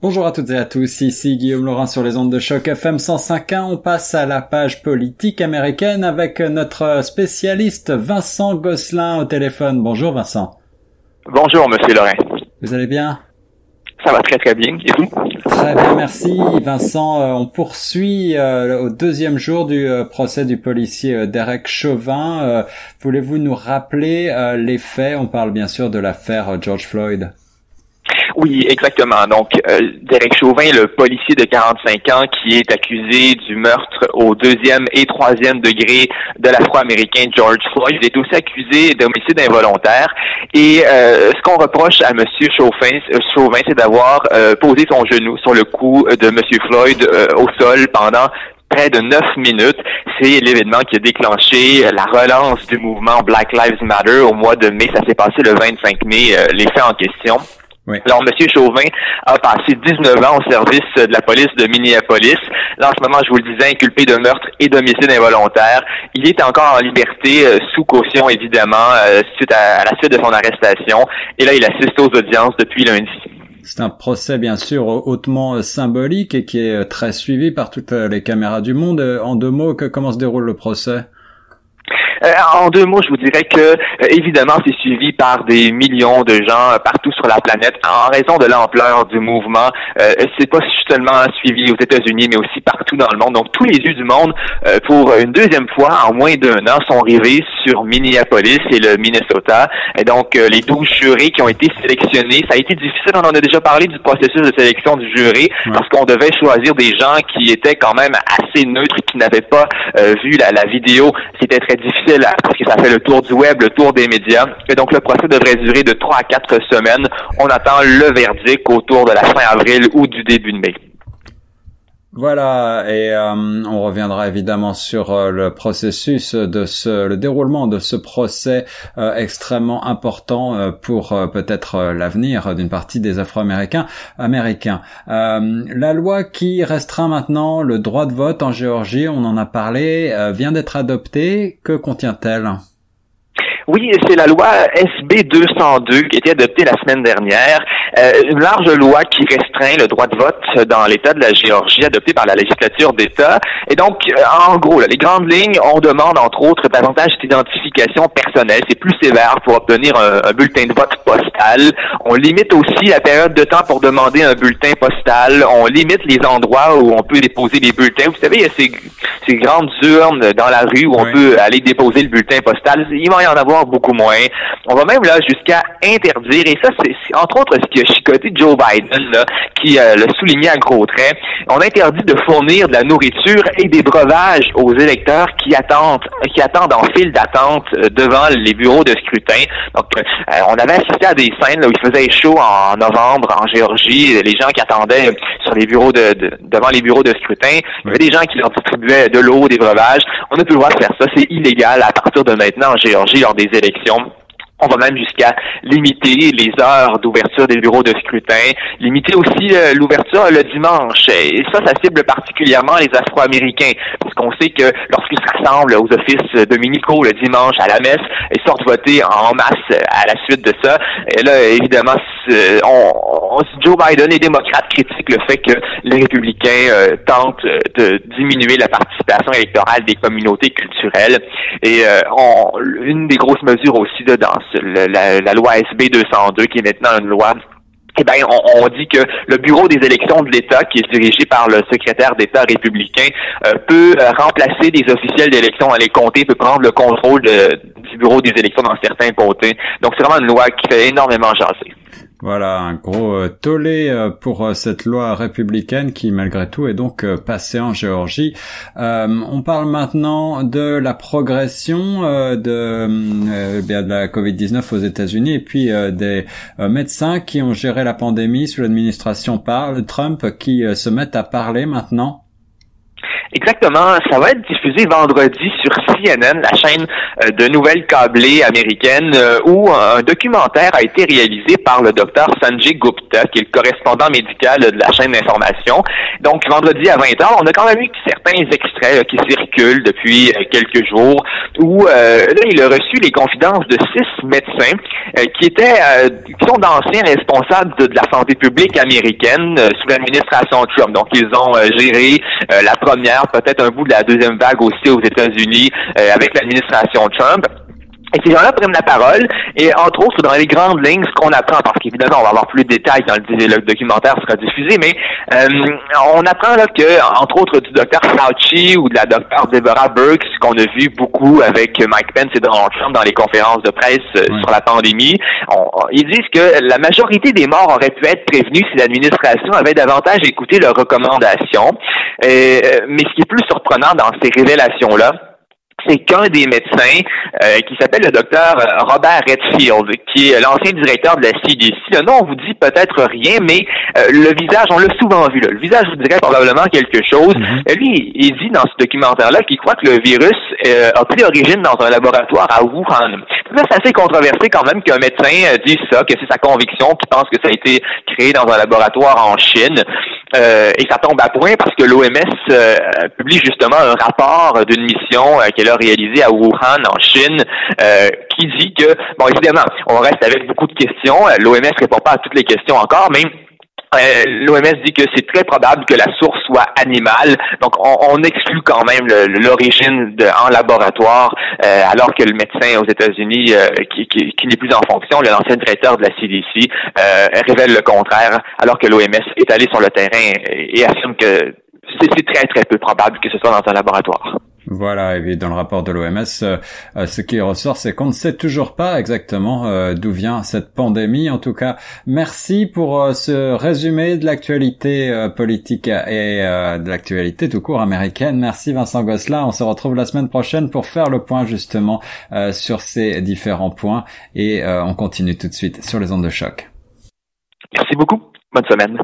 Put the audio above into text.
Bonjour à toutes et à tous, ici Guillaume Laurent sur les ondes de choc FM 105.1. On passe à la page politique américaine avec notre spécialiste Vincent Gosselin au téléphone. Bonjour Vincent. Bonjour Monsieur Laurent. Vous allez bien? Ça va très très bien. Et vous? Très bien, merci Vincent. Euh, on poursuit euh, au deuxième jour du euh, procès du policier Derek Chauvin. Voulez-vous nous rappeler les faits? On parle bien sûr de l'affaire George Floyd. Oui, exactement. Donc, euh, Derek Chauvin, le policier de 45 ans qui est accusé du meurtre au deuxième et troisième degré de l'Afro-Américain George Floyd, il est aussi accusé d'homicide involontaire. Et euh, ce qu'on reproche à Monsieur Chauvin, euh, Chauvin c'est d'avoir posé son genou sur le cou de Monsieur Floyd au sol pendant près de neuf minutes. C'est l'événement qui a déclenché la relance du mouvement Black Lives Matter au mois de mai. Ça s'est passé le 25 mai, les faits en question. Alors, M. Chauvin a passé 19 ans au service de la police de Minneapolis. Là, en ce moment, je vous le disais, inculpé de meurtre et d'homicide involontaire. Il est encore en liberté, euh, sous caution, évidemment, euh, suite à, la suite de son arrestation. Et là, il assiste aux audiences depuis lundi. C'est un procès, bien sûr, hautement euh, symbolique et qui est très suivi par toutes les caméras du monde. En deux mots, comment se déroule le procès? Euh, en deux mots, je vous dirais que euh, évidemment, c'est suivi par des millions de gens euh, partout sur la planète en raison de l'ampleur du mouvement. c'est pas seulement suivi aux États-Unis, mais aussi partout dans le monde. Donc, tous les yeux du monde, pour une deuxième fois en moins d'un an, sont rivés sur Minneapolis et le Minnesota. Et donc, les douze jurés qui ont été sélectionnés, ça a été difficile. On en a déjà parlé du processus de sélection du jury parce qu'on devait choisir des gens qui étaient quand même assez neutres, qui n'avaient pas vu la, la vidéo. C'était très difficile parce que ça fait le tour du web, le tour des médias. Et donc, le procès devrait durer de trois à quatre semaines. On attend le verdict autour de la fin avril ou du début de mai. Voilà, et euh, on reviendra évidemment sur euh, le processus de ce, le déroulement de ce procès euh, extrêmement important pour peut-être l'avenir d'une partie des Afro-Américains américains. la loi qui restreint maintenant le droit de vote en Géorgie, on en a parlé, vient d'être adoptée. Que contient-elle? Oui, c'est la loi SB 202 qui a été adoptée la semaine dernière. Euh, une large loi qui restreint le droit de vote dans l'État de la Géorgie, adoptée par la législature d'État. Et donc, euh, en gros, les grandes lignes, on demande entre autres davantage d'identification personnelle. C'est plus sévère pour obtenir un, bulletin de vote postal. On limite aussi la période de temps pour demander un bulletin postal. On limite les endroits où on peut déposer les bulletins. Vous savez, il y a ces, ces grandes urnes dans la rue où on peut aller déposer le bulletin postal. Il va y en avoir beaucoup moins. On va même là jusqu'à interdire, et ça c'est entre autres ce qui a chicoté Joe Biden, là, qui euh, le soulignait à gros traits, on interdit de fournir de la nourriture et des breuvages aux électeurs qui attendent, qui attendent en file d'attente euh, devant les bureaux de scrutin. Donc, euh, on avait assisté à des scènes où il faisait chaud en novembre en Géorgie, les gens qui attendaient sur les bureaux de, devant les bureaux de scrutin, il y avait des gens qui leur distribuaient de l'eau, des breuvages. On n'a plus le droit de faire ça, c'est illégal à partir de maintenant en Géorgie lors des élections. On va même jusqu'à limiter les heures d'ouverture des bureaux de scrutin, limiter aussi euh, l'ouverture le dimanche. Et ça, ça cible particulièrement les Afro-Américains, parce qu'on sait que lorsqu'ils se rassemblent aux offices dominicaux le dimanche à la messe et sortent voter en masse à la suite de ça, et là, évidemment, on, Joe Biden et démocrates critiquent le fait que les républicains euh, tentent de diminuer la participation électorale des communautés culturelles. Et euh, on, une des grosses mesures aussi de dans la, loi SB 202, qui est maintenant une loi eh bien, on, dit que le bureau des élections de l'État, qui est dirigé par le secrétaire d'État républicain, euh, peut euh, remplacer des officiels d'élection dans les comtés, peut prendre le contrôle du bureau des élections dans certains comtés. Donc, c'est vraiment une loi qui fait énormément jaser. Voilà, un gros euh, tollé euh, pour euh, cette loi républicaine qui, malgré tout, est donc passée en Géorgie. on parle maintenant de la progression de, de la Covid-19 aux États-Unis et puis des médecins qui ont géré la pandémie sous l'administration Trump qui se mettent à parler maintenant Exactement. Ça va être diffusé vendredi sur CNN, la chaîne euh, de nouvelles câblées américaine, euh, où un documentaire a été réalisé par le docteur Sanjay Gupta, qui est le correspondant médical de la chaîne d'information. Donc, vendredi à 20h, on a quand même eu certains extraits qui circulent depuis euh, quelques jours, où là, il a reçu les confidences de six médecins qui étaient, qui sont d'anciens responsables de, la santé publique américaine sous l'administration Trump. Donc, ils ont géré la première, peut-être un bout de la deuxième vague aussi aux États-Unis avec l'administration Trump. Et ces gens-là prennent la parole, et entre autres, dans les grandes lignes, ce qu'on apprend, parce qu'évidemment, on va avoir plus de détails quand le, documentaire sera diffusé, mais euh, on apprend là que, entre autres, du docteur Fauci ou de la docteur Deborah Burke, ce qu'on a vu beaucoup avec Mike Pence et Donald Trump dans les conférences de presse euh, sur la pandémie, ils disent que la majorité des morts auraient pu être prévenus si l'administration avait davantage écouté leurs recommandations. Euh, mais ce qui est plus surprenant dans ces révélations-là, c'est qu'un des médecins euh, qui s'appelle le docteur euh, Robert Redfield, qui est l'ancien directeur de la CDC. Le nom, vous dit peut-être rien, mais euh, le visage, on l'a souvent vu. Là. Le visage vous dirait probablement quelque chose. Mm-hmm. Lui, il dit dans ce documentaire-là qu'il croit que le virus a pris origine dans un laboratoire à Wuhan. C'est assez controversé quand même qu'un médecin dise ça, que c'est sa conviction, qu'il pense que ça a été créé dans un laboratoire en Chine. Euh, et ça tombe à point parce que l'OMS euh, publie justement un rapport d'une mission euh, qu'elle a réalisée à Wuhan, en Chine, qui dit que, bon, évidemment, on reste avec beaucoup de questions. L'OMS répond pas à toutes les questions encore, mais euh, L'OMS dit que c'est très probable que la source soit animale, donc on, exclut quand même l'origine en laboratoire, euh, alors que le médecin aux États-Unis, euh, qui, qui, n'est plus en fonction, l'ancien directeur de la CDC, révèle le contraire, alors que l'OMS est allé sur le terrain et affirme que c'est très très peu probable que ce soit dans un laboratoire. Voilà, et dans le rapport de l'OMS, euh, euh, ce qui ressort, c'est qu'on ne sait toujours pas exactement euh, d'où vient cette pandémie. En tout cas, merci pour ce résumé de l'actualité politique et de l'actualité tout court américaine. Merci Vincent Gosselin. On se retrouve la semaine prochaine pour faire le point justement sur ces différents points et on continue tout de suite sur les ondes de choc. Merci beaucoup. Bonne semaine.